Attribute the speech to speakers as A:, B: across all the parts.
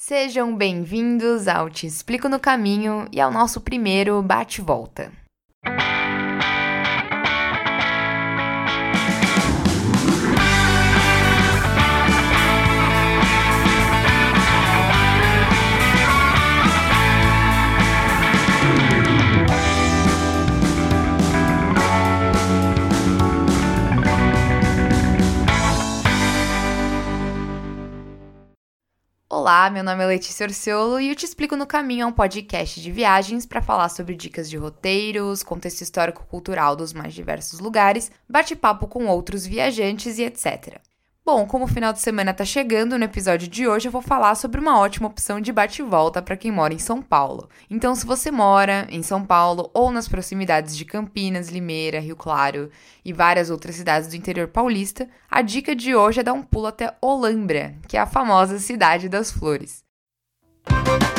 A: Sejam bem-vindos ao Te Explico no Caminho e ao nosso primeiro bate-volta. Olá, meu nome é Letícia Orciolo e eu te explico no caminho é um podcast de viagens para falar sobre dicas de roteiros, contexto histórico-cultural dos mais diversos lugares, bate-papo com outros viajantes e etc. Bom, como o final de semana tá chegando, no episódio de hoje eu vou falar sobre uma ótima opção de bate-volta para quem mora em São Paulo. Então, se você mora em São Paulo ou nas proximidades de Campinas, Limeira, Rio Claro e várias outras cidades do interior paulista, a dica de hoje é dar um pulo até Olambra, que é a famosa cidade das flores. Música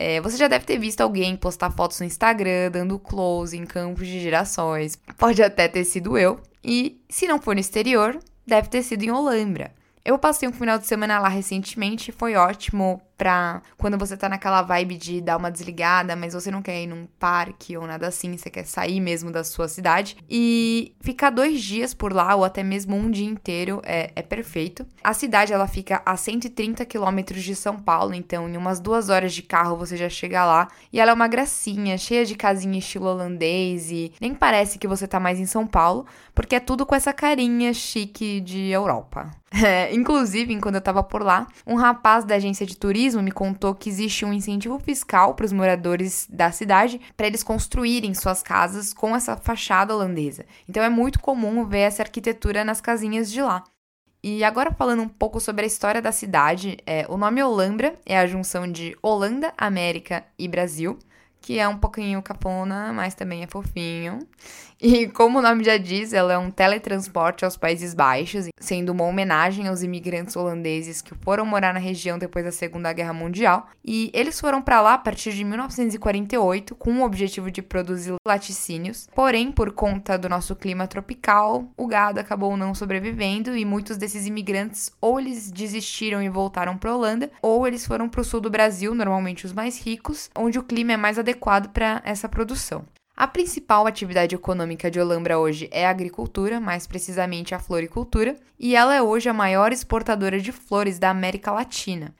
A: É, você já deve ter visto alguém postar fotos no Instagram, dando close em campos de girassóis. Pode até ter sido eu. E se não for no exterior, deve ter sido em Olambra. Eu passei um final de semana lá recentemente, foi ótimo pra quando você tá naquela vibe de dar uma desligada, mas você não quer ir num parque ou nada assim, você quer sair mesmo da sua cidade. E ficar dois dias por lá, ou até mesmo um dia inteiro, é, é perfeito. A cidade, ela fica a 130 quilômetros de São Paulo, então em umas duas horas de carro você já chega lá. E ela é uma gracinha, cheia de casinha estilo holandês e nem parece que você tá mais em São Paulo, porque é tudo com essa carinha chique de Europa. É, inclusive, quando eu tava por lá, um rapaz da agência de turismo turismo me contou que existe um incentivo fiscal para os moradores da cidade para eles construírem suas casas com essa fachada holandesa. Então é muito comum ver essa arquitetura nas casinhas de lá. E agora falando um pouco sobre a história da cidade, é, o nome Olambra é a junção de Holanda, América e Brasil que é um pouquinho capona, mas também é fofinho. E como o nome já diz, ela é um teletransporte aos Países Baixos, sendo uma homenagem aos imigrantes holandeses que foram morar na região depois da Segunda Guerra Mundial. E eles foram para lá a partir de 1948 com o objetivo de produzir laticínios. Porém, por conta do nosso clima tropical, o gado acabou não sobrevivendo e muitos desses imigrantes ou eles desistiram e voltaram para Holanda, ou eles foram para o sul do Brasil, normalmente os mais ricos, onde o clima é mais adequado para essa produção. A principal atividade econômica de Olambra hoje é a agricultura, mais precisamente a floricultura, e ela é hoje a maior exportadora de flores da América Latina.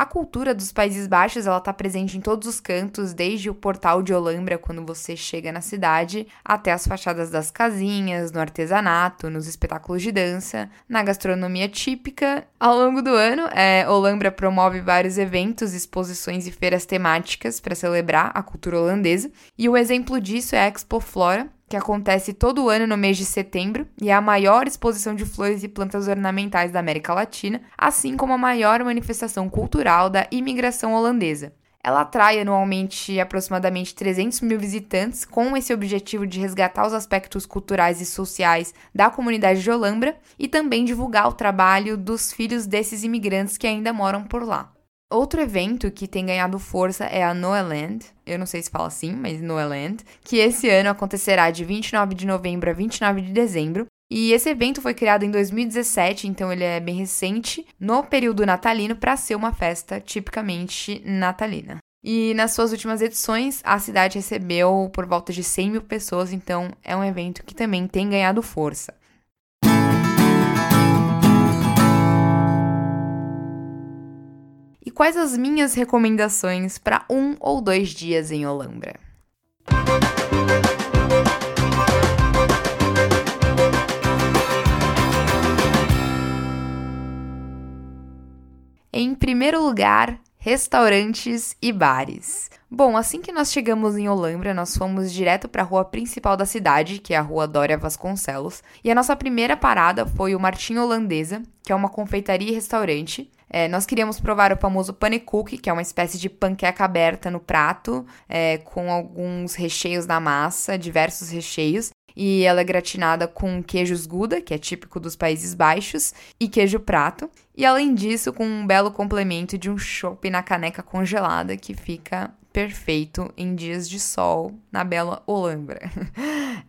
A: A cultura dos Países Baixos ela está presente em todos os cantos, desde o portal de Olambra, quando você chega na cidade, até as fachadas das casinhas, no artesanato, nos espetáculos de dança, na gastronomia típica. Ao longo do ano, é, Olambra promove vários eventos, exposições e feiras temáticas para celebrar a cultura holandesa, e o exemplo disso é a Expo Flora, que acontece todo ano no mês de setembro e é a maior exposição de flores e plantas ornamentais da América Latina, assim como a maior manifestação cultural da imigração holandesa. Ela atrai anualmente aproximadamente 300 mil visitantes, com esse objetivo de resgatar os aspectos culturais e sociais da comunidade de Olambra e também divulgar o trabalho dos filhos desses imigrantes que ainda moram por lá. Outro evento que tem ganhado força é a Noeland, eu não sei se fala assim, mas Noeland, que esse ano acontecerá de 29 de novembro a 29 de dezembro. E esse evento foi criado em 2017, então ele é bem recente, no período natalino, para ser uma festa tipicamente natalina. E nas suas últimas edições, a cidade recebeu por volta de 100 mil pessoas, então é um evento que também tem ganhado força. E quais as minhas recomendações para um ou dois dias em Olambra? Em primeiro lugar, restaurantes e bares. Bom, assim que nós chegamos em Olambra, nós fomos direto para a rua principal da cidade, que é a Rua Dória Vasconcelos, e a nossa primeira parada foi o Martim Holandesa, que é uma confeitaria e restaurante. É, nós queríamos provar o famoso panekuki, que é uma espécie de panqueca aberta no prato, é, com alguns recheios na massa, diversos recheios. E ela é gratinada com queijos Gouda, que é típico dos Países Baixos, e queijo prato. E além disso, com um belo complemento de um chopp na caneca congelada, que fica perfeito em dias de sol na bela Olambra.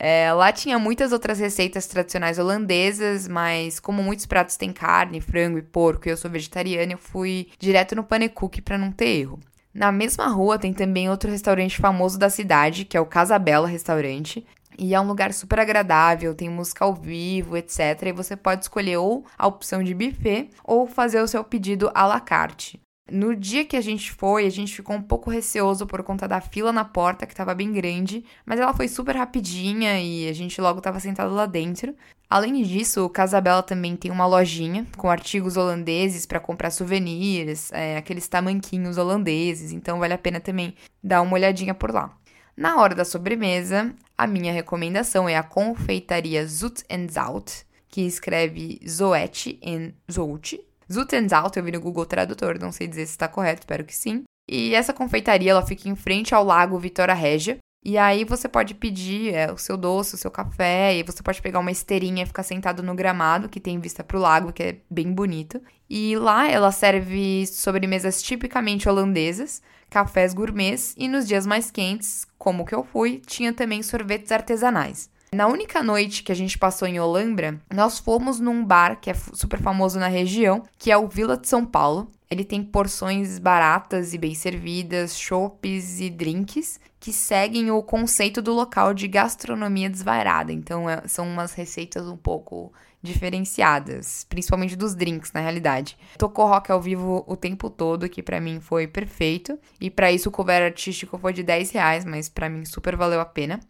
A: É, lá tinha muitas outras receitas tradicionais holandesas, mas como muitos pratos têm carne, frango e porco e eu sou vegetariana, eu fui direto no Panecook para não ter erro. Na mesma rua tem também outro restaurante famoso da cidade, que é o Casa Bela Restaurante. E é um lugar super agradável, tem música ao vivo, etc. E você pode escolher ou a opção de buffet ou fazer o seu pedido à la carte. No dia que a gente foi, a gente ficou um pouco receoso por conta da fila na porta, que estava bem grande, mas ela foi super rapidinha e a gente logo estava sentado lá dentro. Além disso, o Casabella também tem uma lojinha com artigos holandeses para comprar souvenirs, é, aqueles tamanquinhos holandeses, então vale a pena também dar uma olhadinha por lá. Na hora da sobremesa, a minha recomendação é a confeitaria Zoet Zout, que escreve Zoete em Zout, Zutensalt, eu vi no Google Tradutor, não sei dizer se está correto, espero que sim. E essa confeitaria, ela fica em frente ao lago Vitória Régia. E aí você pode pedir é, o seu doce, o seu café, e você pode pegar uma esteirinha e ficar sentado no gramado, que tem vista para o lago, que é bem bonito. E lá ela serve sobremesas tipicamente holandesas, cafés gourmets, e nos dias mais quentes, como que eu fui, tinha também sorvetes artesanais. Na única noite que a gente passou em Olambra, nós fomos num bar que é super famoso na região, que é o Vila de São Paulo. Ele tem porções baratas e bem servidas, chopes e drinks que seguem o conceito do local de gastronomia desvairada. Então, é, são umas receitas um pouco diferenciadas, principalmente dos drinks, na realidade. Tocou rock ao vivo o tempo todo, que para mim foi perfeito. E para isso o cover artístico foi de 10 reais, mas para mim super valeu a pena.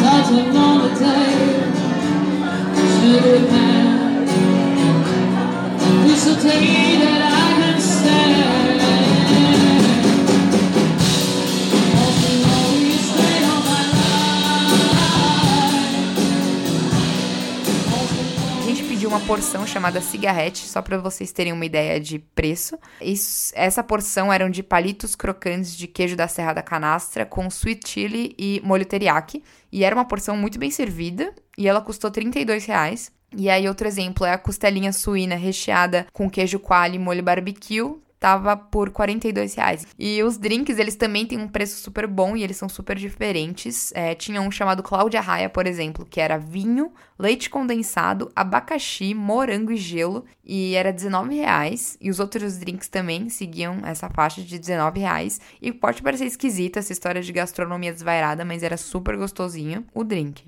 A: such a day good man. It's a day that I. uma porção chamada cigarrete, só para vocês terem uma ideia de preço. Isso, essa porção eram de palitos crocantes de queijo da Serra da Canastra com sweet chili e molho teriyaki. E era uma porção muito bem servida e ela custou 32 reais. E aí, outro exemplo é a costelinha suína recheada com queijo coalho e molho barbecue, tava por 42 reais. E os drinks, eles também têm um preço super bom e eles são super diferentes. É, tinha um chamado Cláudia Raia, por exemplo, que era vinho, leite condensado, abacaxi, morango e gelo, e era 19 reais. E os outros drinks também seguiam essa faixa de 19 reais. E pode parecer esquisita essa história de gastronomia desvairada, mas era super gostosinho o drink.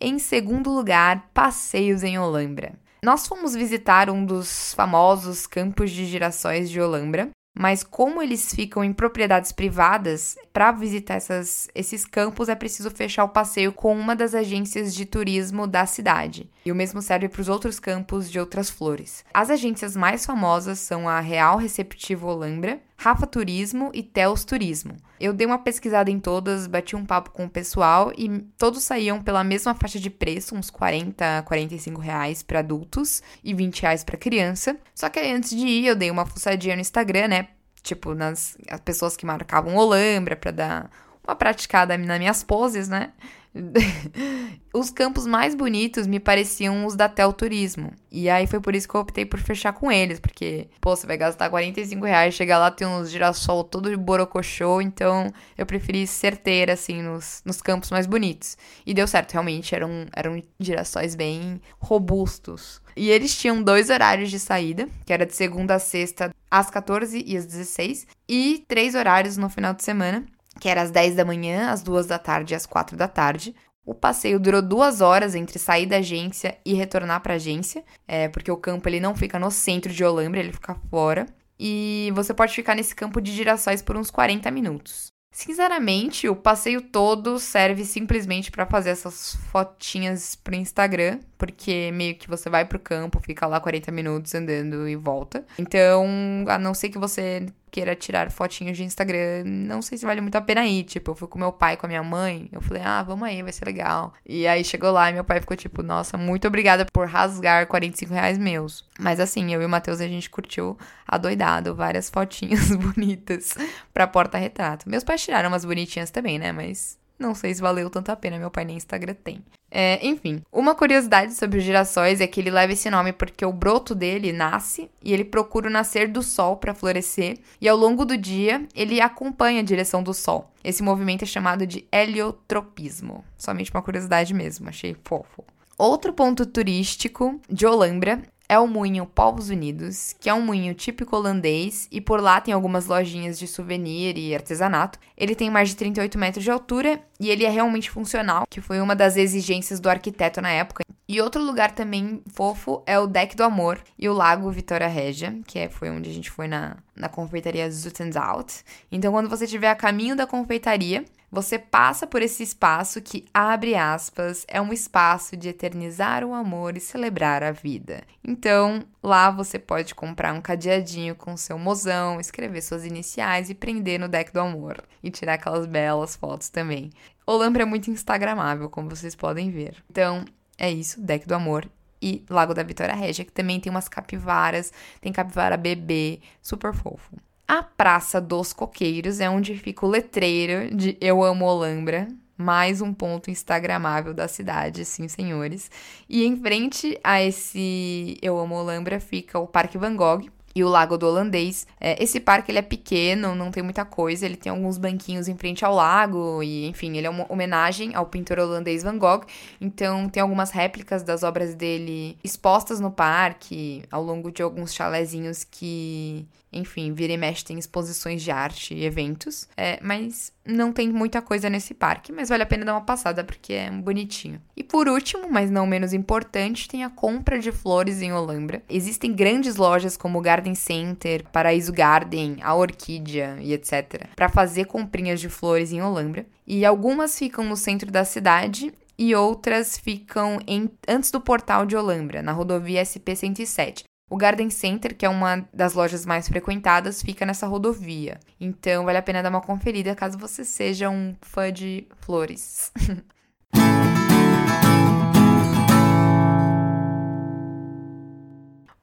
A: Em segundo lugar, passeios em Olambra. Nós fomos visitar um dos famosos campos de girassóis de Olambra, mas como eles ficam em propriedades privadas, para visitar essas, esses campos é preciso fechar o passeio com uma das agências de turismo da cidade. E o mesmo serve para os outros campos de outras flores. As agências mais famosas são a Real Receptivo Olambra, Rafa Turismo e Teos Turismo. Eu dei uma pesquisada em todas, bati um papo com o pessoal e todos saíam pela mesma faixa de preço, uns 40, 45 reais para adultos e 20 reais para criança. Só que antes de ir, eu dei uma fuçadinha no Instagram, né? Tipo, nas as pessoas que marcavam Olambra para dar uma praticada nas minhas poses, né? os campos mais bonitos me pareciam os da Tel Turismo. E aí foi por isso que eu optei por fechar com eles, porque, pô, você vai gastar 45 reais, chegar lá tem uns girassol todo de borocochô, então eu preferi certeira, assim, nos, nos campos mais bonitos. E deu certo, realmente, eram, eram girassóis bem robustos. E eles tinham dois horários de saída, que era de segunda a sexta, às 14 e às 16, e três horários no final de semana, que era às 10 da manhã, às 2 da tarde e às 4 da tarde. O passeio durou duas horas entre sair da agência e retornar para a agência, é, porque o campo ele não fica no centro de Olambra, ele fica fora. E você pode ficar nesse campo de girassóis por uns 40 minutos. Sinceramente, o passeio todo serve simplesmente para fazer essas fotinhas pro Instagram, porque meio que você vai pro campo, fica lá 40 minutos andando e volta. Então, a não ser que você queira tirar fotinhos de Instagram, não sei se vale muito a pena ir. Tipo, eu fui com meu pai, com a minha mãe, eu falei, ah, vamos aí, vai ser legal. E aí chegou lá e meu pai ficou tipo, nossa, muito obrigada por rasgar 45 reais meus. Mas assim, eu e o Matheus, a gente curtiu adoidado, várias fotinhas bonitas pra porta-retrato. Meus pais tiraram umas bonitinhas também, né? Mas não sei se valeu tanto a pena, meu pai nem Instagram tem. É, enfim, uma curiosidade sobre os girassóis é que ele leva esse nome porque o broto dele nasce e ele procura o nascer do sol para florescer, e ao longo do dia ele acompanha a direção do sol. Esse movimento é chamado de heliotropismo. Somente uma curiosidade mesmo, achei fofo. Outro ponto turístico de Olambra é o moinho Povos Unidos, que é um moinho típico holandês e por lá tem algumas lojinhas de souvenir e artesanato. Ele tem mais de 38 metros de altura e ele é realmente funcional, que foi uma das exigências do arquiteto na época. E outro lugar também fofo é o Deck do Amor e o Lago Vitória Régia, que é, foi onde a gente foi na, na confeitaria Zutenzout. Então, quando você estiver a caminho da confeitaria, você passa por esse espaço que, abre aspas, é um espaço de eternizar o amor e celebrar a vida. Então, lá você pode comprar um cadeadinho com seu mozão, escrever suas iniciais e prender no deck do amor. E tirar aquelas belas fotos também. Olambra é muito instagramável, como vocês podem ver. Então, é isso, deck do amor e Lago da Vitória Régia, que também tem umas capivaras, tem capivara bebê, super fofo. A Praça dos Coqueiros é onde fica o letreiro de Eu Amo Olambra, mais um ponto instagramável da cidade, sim, senhores. E em frente a esse Eu Amo Olambra fica o Parque Van Gogh, e o Lago do Holandês. É, esse parque ele é pequeno, não tem muita coisa, ele tem alguns banquinhos em frente ao lago e, enfim, ele é uma homenagem ao pintor holandês Van Gogh. Então tem algumas réplicas das obras dele expostas no parque ao longo de alguns chalezinhos que enfim, vira e mexe tem exposições de arte e eventos. É, mas não tem muita coisa nesse parque, mas vale a pena dar uma passada porque é bonitinho. E por último, mas não menos importante, tem a compra de flores em Olambra. Existem grandes lojas como Garden Center, Paraíso Garden, a Orquídea e etc. para fazer comprinhas de flores em Olambra. E algumas ficam no centro da cidade e outras ficam em, antes do portal de Olambra, na rodovia SP-107. O Garden Center, que é uma das lojas mais frequentadas, fica nessa rodovia. Então vale a pena dar uma conferida caso você seja um fã de flores.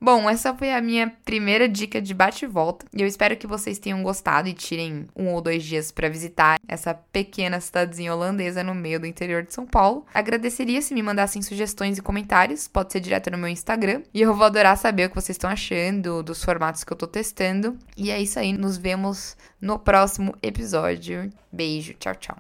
A: Bom, essa foi a minha primeira dica de bate e volta. E eu espero que vocês tenham gostado e tirem um ou dois dias para visitar essa pequena cidadezinha holandesa no meio do interior de São Paulo. Agradeceria se me mandassem sugestões e comentários, pode ser direto no meu Instagram. E eu vou adorar saber o que vocês estão achando dos formatos que eu tô testando. E é isso aí, nos vemos no próximo episódio. Beijo, tchau, tchau.